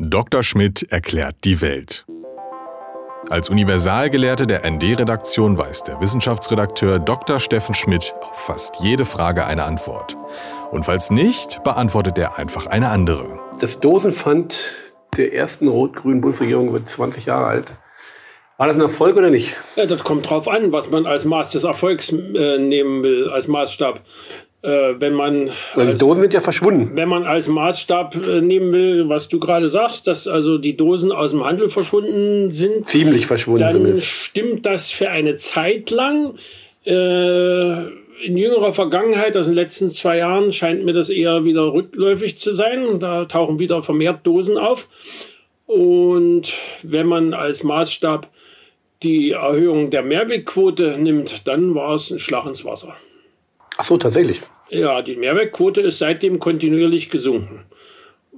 Dr. Schmidt erklärt die Welt. Als Universalgelehrte der ND-Redaktion weiß der Wissenschaftsredakteur Dr. Steffen Schmidt auf fast jede Frage eine Antwort. Und falls nicht, beantwortet er einfach eine andere. Das Dosenpfand der ersten rot-grünen Bundesregierung wird 20 Jahre alt. War das ein Erfolg oder nicht? Ja, das kommt drauf an, was man als Maß des Erfolgs äh, nehmen will, als Maßstab. Äh, wenn man also die Dosen sind ja verschwunden. Wenn man als Maßstab äh, nehmen will, was du gerade sagst, dass also die Dosen aus dem Handel verschwunden sind. Ziemlich verschwunden. Dann zumindest. stimmt das für eine Zeit lang. Äh, in jüngerer Vergangenheit, also in den letzten zwei Jahren, scheint mir das eher wieder rückläufig zu sein. Da tauchen wieder vermehrt Dosen auf. Und wenn man als Maßstab die Erhöhung der Mehrwegquote nimmt, dann war es ein Schlag ins Wasser. Ach so, tatsächlich. Ja, die Mehrwertquote ist seitdem kontinuierlich gesunken.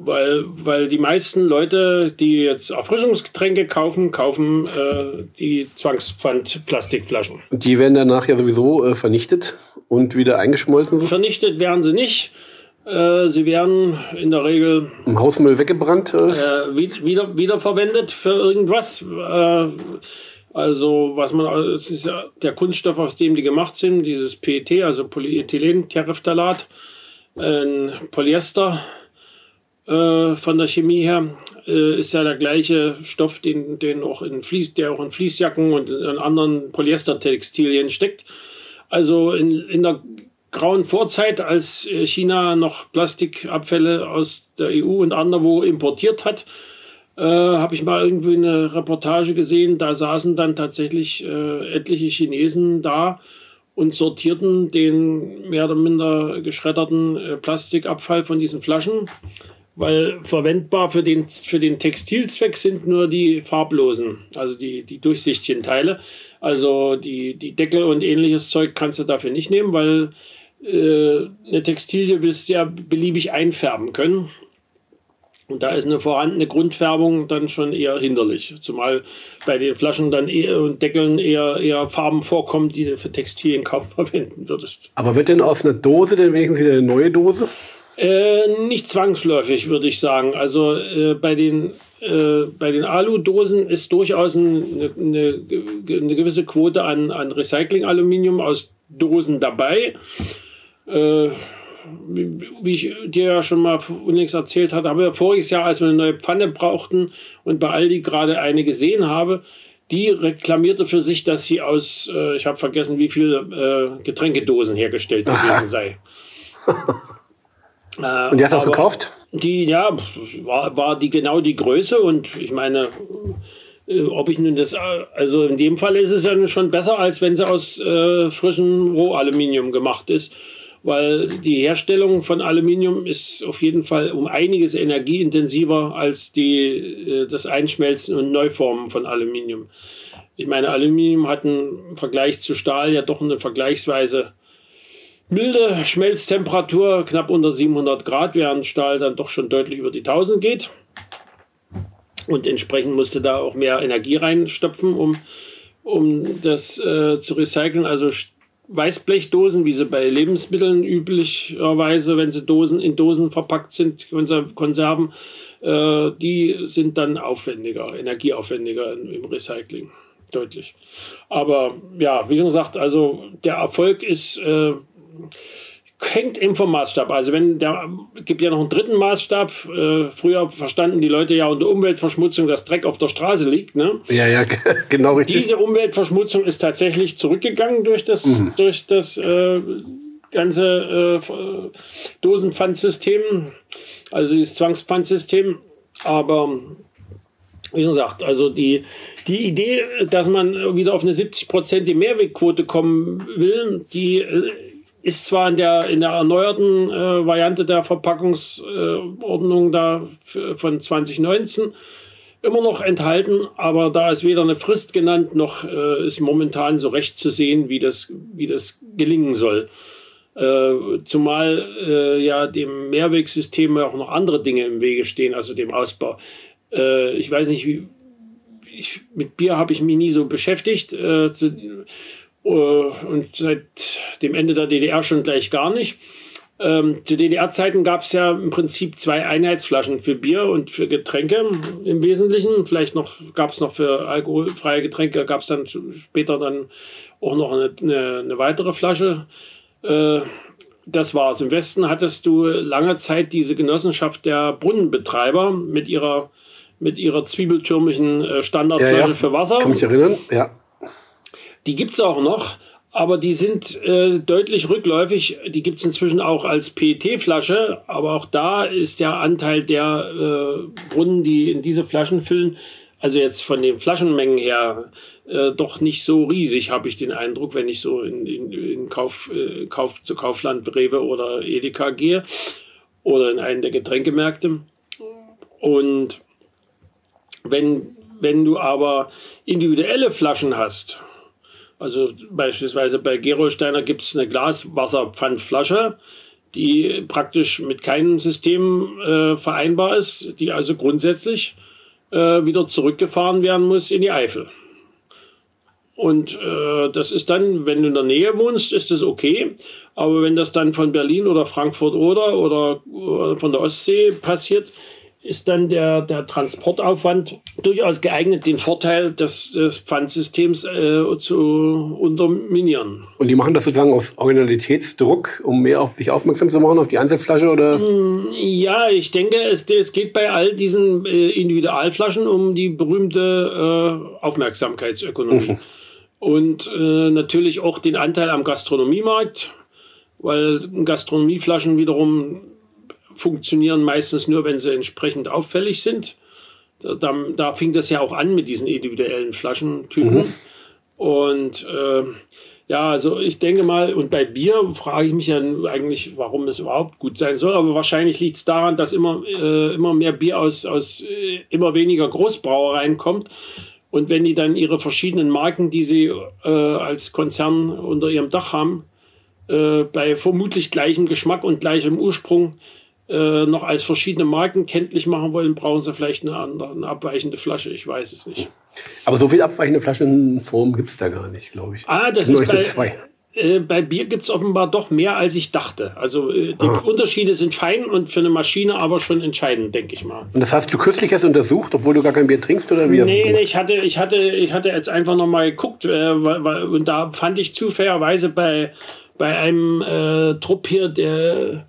Weil, weil die meisten Leute, die jetzt Erfrischungsgetränke kaufen, kaufen äh, die Zwangspfand-Plastikflaschen. Die werden danach ja sowieso äh, vernichtet und wieder eingeschmolzen? Vernichtet werden sie nicht. Äh, sie werden in der Regel im Hausmüll weggebrannt. Äh, wieder, wiederverwendet für irgendwas. Also was man, es ist der Kunststoff, aus dem die gemacht sind, dieses PET, also Polyethylen-Terephthalat, ein Polyester äh, von der Chemie her, äh, ist ja der gleiche Stoff, den, den auch in Fließ, der auch in Fließjacken und in anderen Polyestertextilien steckt. Also in, in der grauen Vorzeit, als China noch Plastikabfälle aus der EU und anderwo importiert hat, äh, habe ich mal irgendwie eine Reportage gesehen, da saßen dann tatsächlich äh, etliche Chinesen da und sortierten den mehr oder minder geschredderten äh, Plastikabfall von diesen Flaschen, weil verwendbar für den, für den Textilzweck sind nur die farblosen, also die, die durchsichtigen Teile. Also die, die Deckel und ähnliches Zeug kannst du dafür nicht nehmen, weil äh, eine Textilie willst du ja beliebig einfärben können. Und da ist eine vorhandene Grundfärbung dann schon eher hinderlich. Zumal bei den Flaschen dann eher und Deckeln eher, eher Farben vorkommen, die du für Textilien kaum verwenden würdest. Aber wird denn aus einer Dose denn wenigstens wieder eine neue Dose? Äh, nicht zwangsläufig, würde ich sagen. Also äh, bei den, äh, bei den Alu-Dosen ist durchaus eine, eine, eine, gewisse Quote an, an Recycling-Aluminium aus Dosen dabei. Wie ich dir ja schon mal unlängst erzählt hatte, haben wir voriges Jahr, als wir eine neue Pfanne brauchten und bei Aldi gerade eine gesehen habe, die reklamierte für sich, dass sie aus, äh, ich habe vergessen, wie viele äh, Getränkedosen hergestellt gewesen sei. äh, und die hast du auch gekauft? Die, ja, war, war die genau die Größe und ich meine, äh, ob ich nun das, äh, also in dem Fall ist es ja schon besser, als wenn sie aus äh, frischem Rohaluminium gemacht ist weil die Herstellung von Aluminium ist auf jeden Fall um einiges energieintensiver als die, äh, das Einschmelzen und Neuformen von Aluminium. Ich meine, Aluminium hat im Vergleich zu Stahl ja doch eine vergleichsweise milde Schmelztemperatur, knapp unter 700 Grad, während Stahl dann doch schon deutlich über die 1000 geht. Und entsprechend musste da auch mehr Energie reinstopfen, um, um das äh, zu recyceln. Also Weißblechdosen, wie sie bei Lebensmitteln üblicherweise, wenn sie Dosen in Dosen verpackt sind, Konserven, äh, die sind dann aufwendiger, energieaufwendiger im Recycling. Deutlich. Aber ja, wie schon gesagt, also der Erfolg ist äh, hängt eben vom Maßstab. Also wenn der gibt ja noch einen dritten Maßstab. Äh, früher verstanden die Leute ja unter Umweltverschmutzung, dass Dreck auf der Straße liegt. Ne? Ja, ja, genau richtig. Diese Umweltverschmutzung ist tatsächlich zurückgegangen durch das, mhm. durch das äh, ganze äh, Dosenpfandsystem, also dieses Zwangspfandsystem. Aber wie gesagt, also die, die Idee, dass man wieder auf eine 70-prozentige Mehrwegquote kommen will, die äh, ist zwar in der, in der erneuerten äh, Variante der Verpackungsordnung äh, da von 2019 immer noch enthalten, aber da ist weder eine Frist genannt, noch äh, ist momentan so recht zu sehen, wie das, wie das gelingen soll. Äh, zumal äh, ja dem Mehrwegsystem auch noch andere Dinge im Wege stehen, also dem Ausbau. Äh, ich weiß nicht, wie, ich, mit Bier habe ich mich nie so beschäftigt. Zu, und seit dem Ende der DDR schon gleich gar nicht. Ähm, zu DDR-Zeiten gab es ja im Prinzip zwei Einheitsflaschen für Bier und für Getränke im Wesentlichen. Vielleicht noch gab es noch für alkoholfreie Getränke, gab es dann später dann auch noch eine, eine, eine weitere Flasche. Äh, das war's. Im Westen hattest du lange Zeit diese Genossenschaft der Brunnenbetreiber mit ihrer, mit ihrer zwiebeltürmischen äh, Standardflasche ja, ja. für Wasser. Kann mich erinnern, ja. Die gibt es auch noch aber die sind äh, deutlich rückläufig. Die gibt es inzwischen auch als PET-Flasche, aber auch da ist der Anteil der äh, Brunnen, die in diese Flaschen füllen, also jetzt von den Flaschenmengen her, äh, doch nicht so riesig, habe ich den Eindruck, wenn ich so in, in, in Kauf, äh, Kauf zu Kaufland, Rewe oder Edeka gehe oder in einen der Getränkemärkte. Und wenn, wenn du aber individuelle Flaschen hast, also beispielsweise bei Gerolsteiner gibt es eine Glaswasserpfandflasche, die praktisch mit keinem System äh, vereinbar ist, die also grundsätzlich äh, wieder zurückgefahren werden muss in die Eifel. Und äh, das ist dann, wenn du in der Nähe wohnst, ist das okay. Aber wenn das dann von Berlin oder Frankfurt oder, oder, oder von der Ostsee passiert, ist dann der, der Transportaufwand durchaus geeignet, den Vorteil des, des Pfandsystems äh, zu unterminieren. Und die machen das sozusagen aus Originalitätsdruck, um mehr auf sich aufmerksam zu machen, auf die Einzelflasche? Oder? Mm, ja, ich denke, es, es geht bei all diesen äh, Individualflaschen um die berühmte äh, Aufmerksamkeitsökonomie. Mhm. Und äh, natürlich auch den Anteil am Gastronomiemarkt, weil Gastronomieflaschen wiederum funktionieren meistens nur, wenn sie entsprechend auffällig sind. Da, da, da fing das ja auch an mit diesen individuellen Flaschentypen. Mhm. Und äh, ja, also ich denke mal, und bei Bier frage ich mich ja eigentlich, warum es überhaupt gut sein soll. Aber wahrscheinlich liegt es daran, dass immer, äh, immer mehr Bier aus, aus äh, immer weniger Großbrauereien kommt. Und wenn die dann ihre verschiedenen Marken, die sie äh, als Konzern unter ihrem Dach haben, äh, bei vermutlich gleichem Geschmack und gleichem Ursprung äh, noch als verschiedene Marken kenntlich machen wollen, brauchen sie vielleicht eine, andere, eine abweichende Flasche. Ich weiß es nicht. Aber so viel abweichende Flaschenform gibt es da gar nicht, glaube ich. Ah, das Nur ist bei, zwei. Äh, bei Bier gibt es offenbar doch mehr, als ich dachte. Also äh, die ah. Unterschiede sind fein und für eine Maschine aber schon entscheidend, denke ich mal. Und das hast du kürzlich erst untersucht, obwohl du gar kein Bier trinkst oder wie? Nee, nee ich hatte, ich hatte, ich hatte jetzt einfach noch mal geguckt äh, und da fand ich zufälligerweise bei, bei einem äh, Trupp hier, der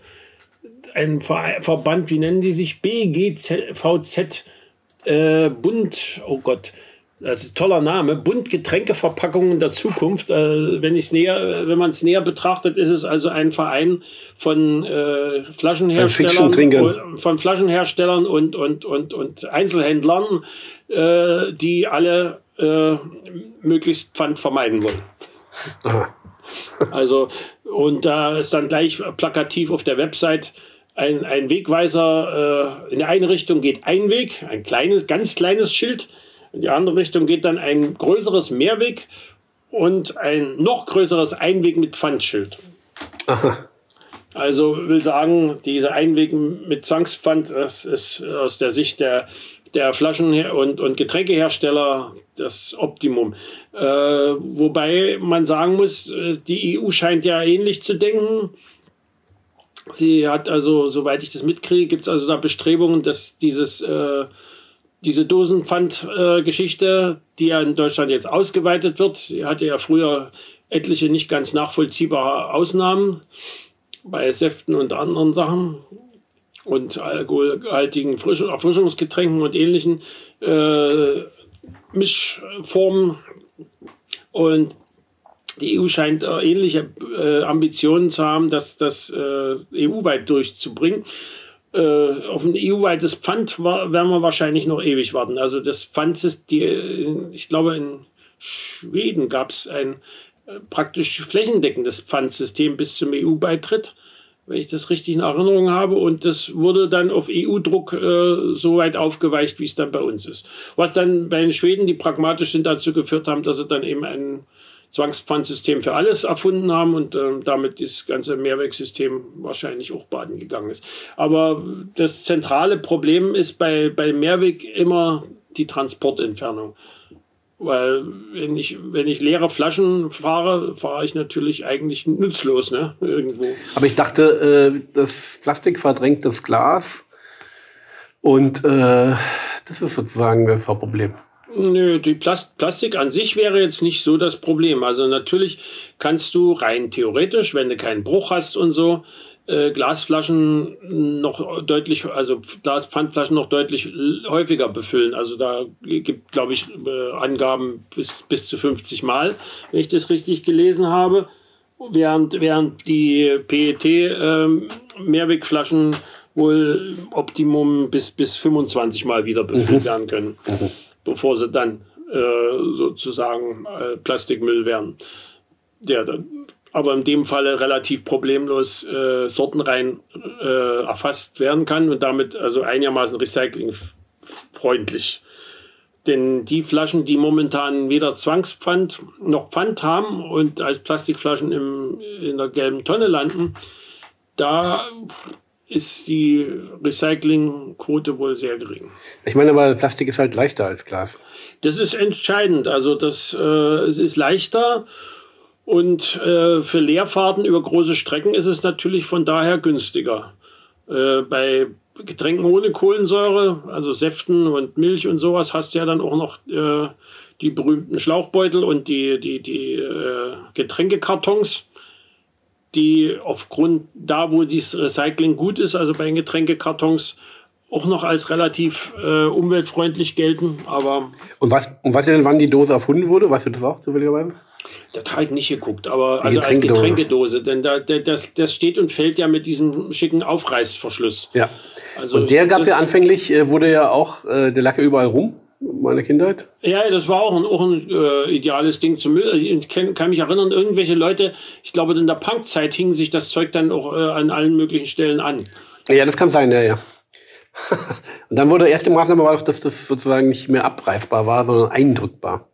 ein Verband, wie nennen die sich? BGVZ äh, Bund, oh Gott, das ist ein toller Name, Bund Getränkeverpackungen der Zukunft. Äh, wenn näher, wenn man es näher betrachtet, ist es also ein Verein von äh, Flaschenherstellern, von Flaschenherstellern und, und, und, und Einzelhändlern, äh, die alle äh, möglichst Pfand vermeiden wollen. Aha. Also, und da ist dann gleich plakativ auf der Website ein, ein Wegweiser äh, in der eine Richtung geht ein Weg, ein kleines, ganz kleines Schild. In die andere Richtung geht dann ein größeres Mehrweg und ein noch größeres Einweg mit Pfandschild. Aha. Also will sagen, diese Einweg mit Zwangspfand, das ist aus der Sicht der, der Flaschen- und, und Getränkehersteller das Optimum. Äh, wobei man sagen muss, äh, die EU scheint ja ähnlich zu denken. Sie hat also, soweit ich das mitkriege, gibt es also da Bestrebungen, dass dieses, äh, diese Dosenpfand-Geschichte, die ja in Deutschland jetzt ausgeweitet wird, die hatte ja früher etliche nicht ganz nachvollziehbare Ausnahmen bei Säften und anderen Sachen und alkoholhaltigen Erfrischungsgetränken und ähnlichen äh, Mischformen. Und die EU scheint äh, ähnliche äh, Ambitionen zu haben, das, das äh, EU-weit durchzubringen. Äh, auf ein EU-weites Pfand werden wir wahrscheinlich noch ewig warten. Also das Pfand ist, die, ich glaube, in Schweden gab es ein äh, praktisch flächendeckendes Pfandsystem bis zum EU-Beitritt, wenn ich das richtig in Erinnerung habe. Und das wurde dann auf EU-Druck äh, so weit aufgeweicht, wie es dann bei uns ist. Was dann bei den Schweden, die pragmatisch sind, dazu geführt haben, dass sie dann eben ein Zwangspfandsystem für alles erfunden haben und äh, damit das ganze Mehrwegsystem wahrscheinlich auch baden gegangen ist. Aber das zentrale Problem ist bei, bei Mehrweg immer die Transportentfernung. Weil wenn ich, wenn ich leere Flaschen fahre, fahre ich natürlich eigentlich nutzlos, ne? Irgendwo. Aber ich dachte, äh, das Plastik verdrängt das Glas. Und äh, das ist sozusagen das Hauptproblem. Nö, die Plast Plastik an sich wäre jetzt nicht so das Problem. Also natürlich kannst du rein theoretisch, wenn du keinen Bruch hast und so, äh, Glasflaschen noch deutlich, also Glaspfandflaschen noch deutlich häufiger befüllen. Also da gibt, glaube ich, äh, Angaben bis, bis zu 50 Mal, wenn ich das richtig gelesen habe. Während, während die PET-Mehrwegflaschen ähm, wohl Optimum bis, bis 25 Mal wieder befüllt mhm. werden können, mhm. Bevor sie dann äh, sozusagen äh, Plastikmüll werden. Der dann aber in dem Falle relativ problemlos äh, sortenrein äh, erfasst werden kann und damit also einigermaßen recyclingfreundlich. Denn die Flaschen, die momentan weder Zwangspfand noch Pfand haben und als Plastikflaschen im, in der gelben Tonne landen, da ist die Recyclingquote wohl sehr gering. Ich meine aber, Plastik ist halt leichter als Glas. Das ist entscheidend. Also das äh, es ist leichter und äh, für Leerfahrten über große Strecken ist es natürlich von daher günstiger. Äh, bei Getränken ohne Kohlensäure, also Säften und Milch und sowas, hast du ja dann auch noch äh, die berühmten Schlauchbeutel und die, die, die äh, Getränkekartons, die aufgrund da, wo dieses Recycling gut ist, also bei den Getränkekartons, auch noch als relativ äh, umweltfreundlich gelten. Aber und was, und was denn, wann die Dose erfunden wurde? Weißt du das auch zufälligerweise? Das habe ich nicht geguckt, aber also als Getränkedose, denn da, das, das steht und fällt ja mit diesem schicken Aufreißverschluss. Ja. Also und der gab ja anfänglich, äh, wurde ja auch, äh, der ja überall rum, meine Kindheit. Ja, das war auch ein, auch ein äh, ideales Ding zum Müll. Ich kann, kann, mich erinnern, irgendwelche Leute, ich glaube, in der Punkzeit hing sich das Zeug dann auch äh, an allen möglichen Stellen an. Ja, das kann sein, ja, ja. und dann wurde die erste Maßnahme war doch, dass das sozusagen nicht mehr abreifbar war, sondern eindrückbar.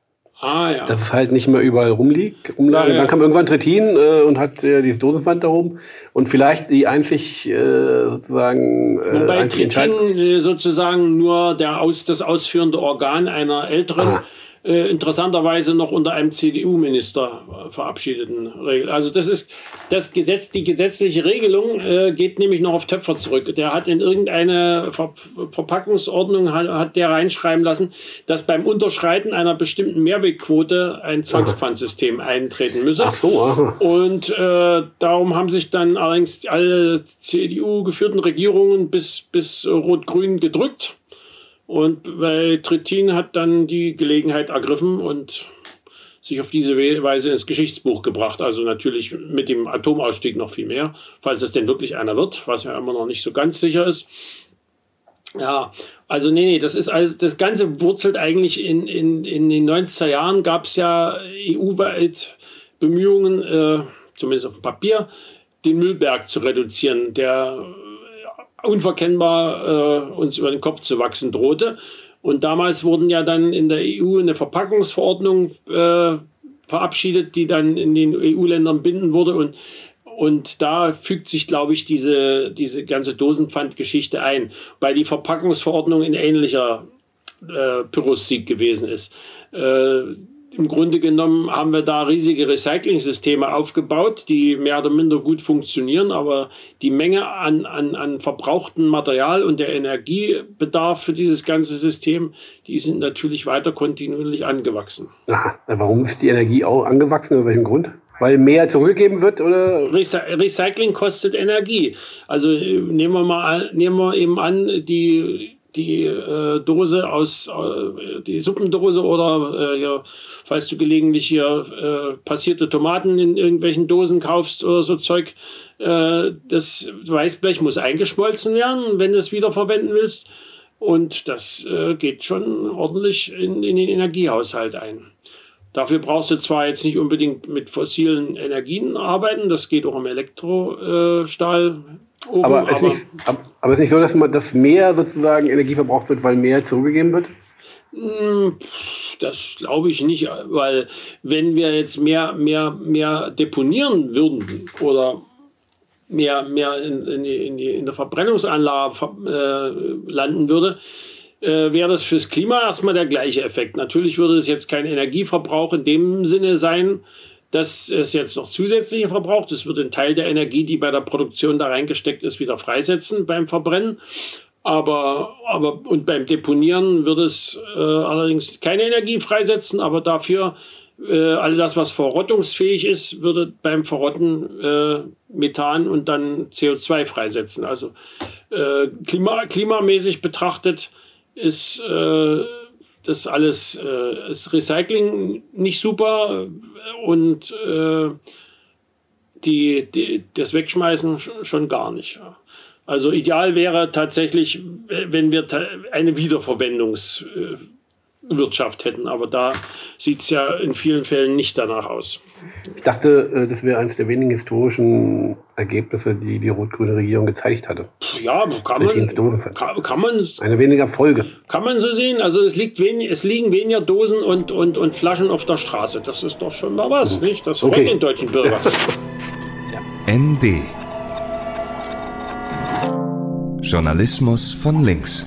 Ah, ja. Dass es halt nicht mehr überall rumliegt, rumlag. Ja, ja. Dann kam irgendwann Trittin äh, und hat äh, dieses Dosenpfand da oben. Und vielleicht die einzig äh, sozusagen. Äh, Wobei Trittin äh, sozusagen nur der aus, das ausführende Organ einer älteren. Ah äh, interessanterweise noch unter einem CDU-Minister verabschiedeten Regel. Also das ist das Gesetz, die gesetzliche Regelung äh, geht nämlich noch auf Töpfer zurück. Der hat in irgendeine Ver Verpackungsordnung hat, hat, der reinschreiben lassen, dass beim Unterschreiten einer bestimmten Mehrwegquote ein Zwangspfandsystem eintreten müsse. Ach so. Und äh, darum haben sich dann allerdings alle CDU-geführten Regierungen bis, bis Rot-Grün gedrückt. Und bei Trittin hat dann die Gelegenheit ergriffen und sich auf diese Weise ins Geschichtsbuch gebracht. Also natürlich mit dem Atomausstieg noch viel mehr, falls es denn wirklich einer wird, was ja immer noch nicht so ganz sicher ist. Ja, also nee, nee, das ist alles, das Ganze wurzelt eigentlich in, in, in den 90er Jahren gab es ja EU-weit Bemühungen, äh, zumindest auf dem Papier, den Müllberg zu reduzieren, der unverkennbar äh, uns über den Kopf zu wachsen drohte. Und damals wurden ja dann in der EU eine Verpackungsverordnung äh, verabschiedet, die dann in den EU-Ländern binden wurde. Und, und da fügt sich, glaube ich, diese, diese ganze Dosenpfandgeschichte ein, weil die Verpackungsverordnung in ähnlicher äh, Pyrrhussieg gewesen ist. Äh, im Grunde genommen haben wir da riesige Recycling-Systeme aufgebaut, die mehr oder minder gut funktionieren, aber die Menge an, an, an verbrauchtem Material und der Energiebedarf für dieses ganze System, die sind natürlich weiter kontinuierlich angewachsen. Aha, warum ist die Energie auch angewachsen? Aus welchem Grund? Weil mehr zurückgegeben wird oder? Recycling kostet Energie. Also äh, nehmen wir mal nehmen wir eben an, die die äh, Dose aus, äh, die Suppendose oder äh, ja, falls du gelegentlich hier äh, passierte Tomaten in irgendwelchen Dosen kaufst oder so Zeug, äh, das Weißblech muss eingeschmolzen werden, wenn du es wiederverwenden willst. Und das äh, geht schon ordentlich in, in den Energiehaushalt ein. Dafür brauchst du zwar jetzt nicht unbedingt mit fossilen Energien arbeiten, das geht auch im Elektrostahl, Ofen, aber, es aber, nicht, aber es ist nicht so, dass, man, dass mehr sozusagen Energie verbraucht wird, weil mehr zurückgegeben wird? Hm, das glaube ich nicht, weil wenn wir jetzt mehr, mehr, mehr deponieren würden oder mehr, mehr in, in, die, in, in der Verbrennungsanlage äh, landen würde, äh, wäre das fürs Klima erstmal der gleiche Effekt. Natürlich würde es jetzt kein Energieverbrauch in dem Sinne sein, dass es jetzt noch zusätzliche verbraucht. Es wird einen Teil der Energie, die bei der Produktion da reingesteckt ist, wieder freisetzen beim Verbrennen. Aber, aber und beim Deponieren wird es äh, allerdings keine Energie freisetzen, aber dafür äh, all das, was verrottungsfähig ist, würde beim Verrotten äh, Methan und dann CO2 freisetzen. Also äh, klima, klimamäßig betrachtet ist äh, das alles äh, ist Recycling nicht super und äh, die, die, das Wegschmeißen schon gar nicht. Also ideal wäre tatsächlich, wenn wir eine Wiederverwendungswirtschaft hätten, aber da sieht es ja in vielen Fällen nicht danach aus. Ich dachte, äh, das wäre eines der wenigen historischen Ergebnisse, die die rot-grüne Regierung gezeigt hatte. Ja, kann man, kann, kann, man. Eine weniger Folge. Kann man so sehen. Also es, liegt wenig, es liegen weniger Dosen und, und, und Flaschen auf der Straße. Das ist doch schon mal was, mhm. nicht? Das freut okay. den deutschen Bürger. ja. ND Journalismus von links.